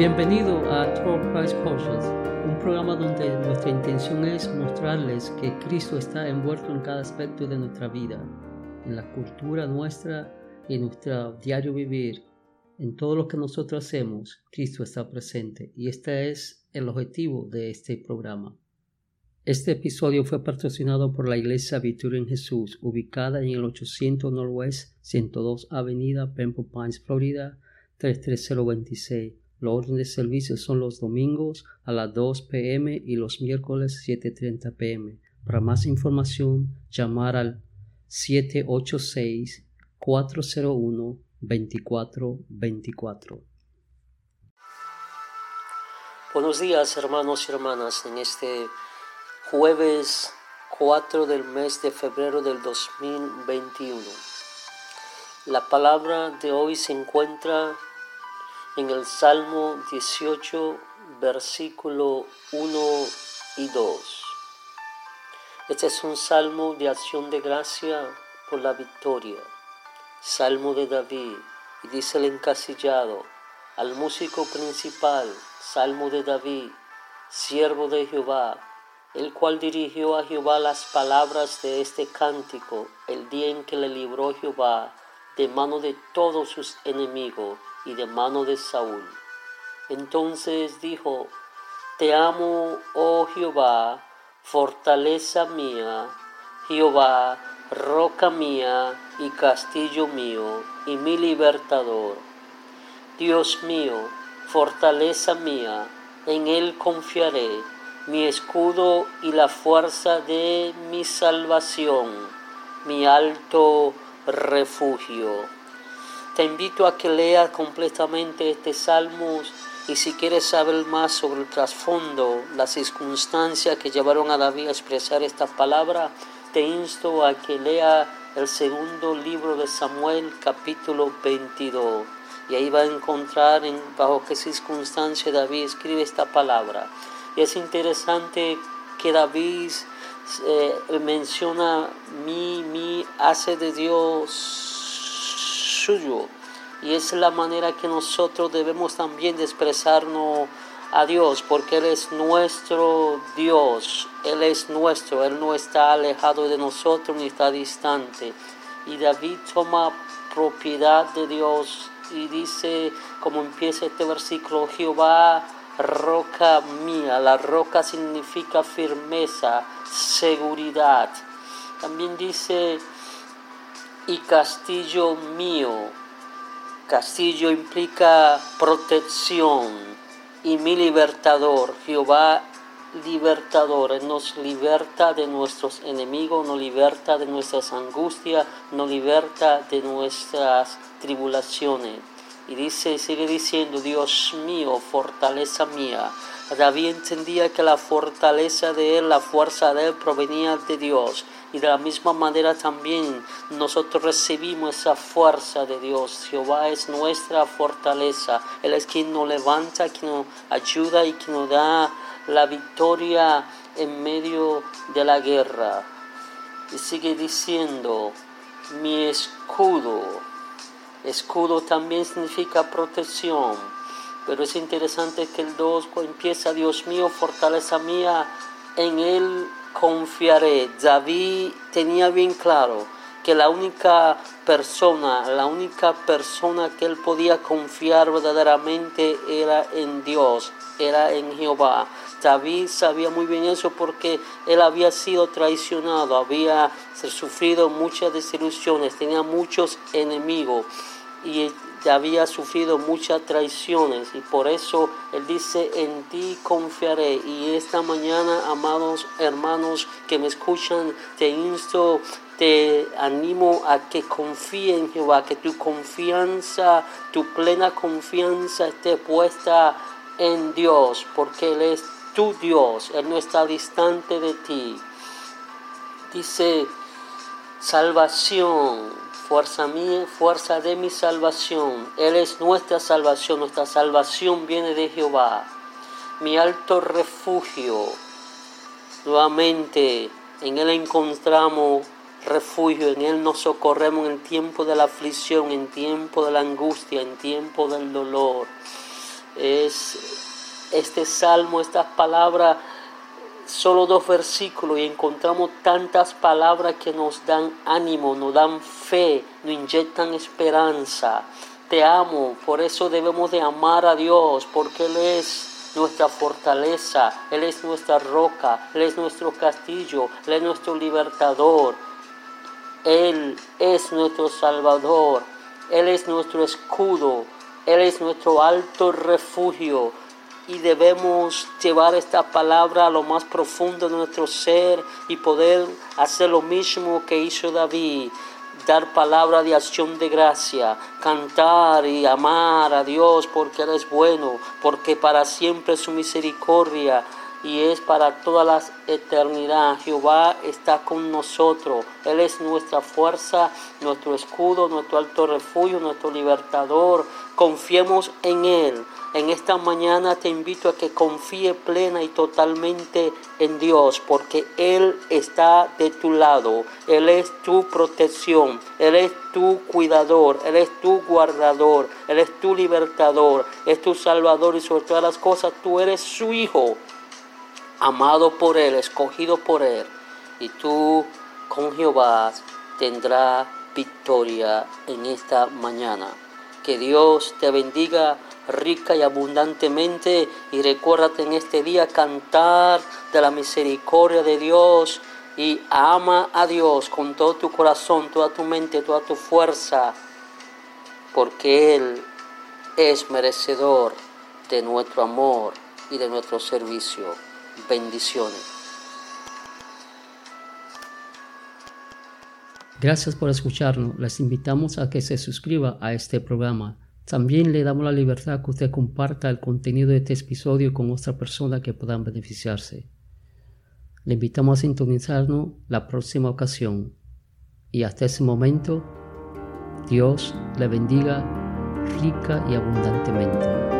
Bienvenido a Troll Price Potions, un programa donde nuestra intención es mostrarles que Cristo está envuelto en cada aspecto de nuestra vida, en la cultura nuestra y en nuestro diario vivir. En todo lo que nosotros hacemos, Cristo está presente y este es el objetivo de este programa. Este episodio fue patrocinado por la Iglesia Victoria en Jesús, ubicada en el 800 Northwest 102 Avenida, Pembroke Pines, Florida 33026. Los órdenes de servicio son los domingos a las 2 pm y los miércoles 7.30 pm. Para más información, llamar al 786-401-2424. Buenos días hermanos y hermanas en este jueves 4 del mes de febrero del 2021. La palabra de hoy se encuentra en el Salmo 18, versículo 1 y 2. Este es un salmo de acción de gracia por la victoria. Salmo de David. Y dice el encasillado al músico principal, Salmo de David, siervo de Jehová el cual dirigió a Jehová las palabras de este cántico el día en que le libró Jehová de mano de todos sus enemigos y de mano de Saúl. Entonces dijo, Te amo, oh Jehová, fortaleza mía, Jehová, roca mía y castillo mío y mi libertador. Dios mío, fortaleza mía, en él confiaré mi escudo y la fuerza de mi salvación, mi alto refugio. Te invito a que leas completamente este salmo y si quieres saber más sobre el trasfondo, las circunstancias que llevaron a David a expresar esta palabra, te insto a que lea el segundo libro de Samuel, capítulo 22. Y ahí va a encontrar en bajo qué circunstancia David escribe esta palabra. Y es interesante que David eh, menciona mi, mi, hace de Dios Y es la manera que nosotros debemos también expresarnos a Dios, porque Él es nuestro Dios, Él es nuestro, Él no está alejado de nosotros ni está distante. Y David toma propiedad de Dios y dice, como empieza este versículo, Jehová roca mía. La roca significa firmeza, seguridad. También dice, y castillo mío. Castillo implica protección. Y mi libertador, Jehová libertador, nos liberta de nuestros enemigos, nos liberta de nuestras angustias, nos liberta de nuestras tribulaciones. Y dice, sigue diciendo, Dios mío, fortaleza mía. David entendía que la fortaleza de él, la fuerza de él provenía de Dios. Y de la misma manera también nosotros recibimos esa fuerza de Dios. Jehová es nuestra fortaleza. Él es quien nos levanta, quien nos ayuda y quien nos da la victoria en medio de la guerra. Y sigue diciendo, mi escudo Escudo también significa protección, pero es interesante que el 2 empieza, Dios mío, fortaleza mía, en Él confiaré. David tenía bien claro que la única persona, la única persona que él podía confiar verdaderamente era en Dios, era en Jehová. David sabía muy bien eso porque él había sido traicionado, había sufrido muchas desilusiones, tenía muchos enemigos y había sufrido muchas traiciones y por eso Él dice, en ti confiaré. Y esta mañana, amados hermanos que me escuchan, te insto, te animo a que confíe en Jehová, que tu confianza, tu plena confianza esté puesta en Dios, porque Él es tu Dios, Él no está distante de ti. Dice, salvación, fuerza mía, fuerza de mi salvación. Él es nuestra salvación, nuestra salvación viene de Jehová. Mi alto refugio, nuevamente en Él encontramos refugio, en Él nos socorremos en el tiempo de la aflicción, en tiempo de la angustia, en tiempo del dolor. es este salmo, estas palabras, solo dos versículos y encontramos tantas palabras que nos dan ánimo, nos dan fe, nos inyectan esperanza. Te amo, por eso debemos de amar a Dios, porque Él es nuestra fortaleza, Él es nuestra roca, Él es nuestro castillo, Él es nuestro libertador, Él es nuestro salvador, Él es nuestro escudo, Él es nuestro alto refugio y debemos llevar esta palabra a lo más profundo de nuestro ser y poder hacer lo mismo que hizo David, dar palabra de acción de gracia, cantar y amar a Dios porque Él es bueno, porque para siempre su misericordia y es para toda la eternidad. Jehová está con nosotros. Él es nuestra fuerza, nuestro escudo, nuestro alto refugio, nuestro libertador. Confiemos en Él. En esta mañana te invito a que confíe plena y totalmente en Dios, porque Él está de tu lado. Él es tu protección, Él es tu cuidador, Él es tu guardador, Él es tu libertador, es tu salvador y sobre todas las cosas tú eres su hijo amado por Él, escogido por Él, y tú con Jehová tendrás victoria en esta mañana. Que Dios te bendiga rica y abundantemente y recuérdate en este día cantar de la misericordia de Dios y ama a Dios con todo tu corazón, toda tu mente, toda tu fuerza, porque Él es merecedor de nuestro amor y de nuestro servicio bendiciones. Gracias por escucharnos. Les invitamos a que se suscriba a este programa. También le damos la libertad que usted comparta el contenido de este episodio con otra persona que puedan beneficiarse. Le invitamos a sintonizarnos la próxima ocasión. Y hasta ese momento, Dios le bendiga rica y abundantemente.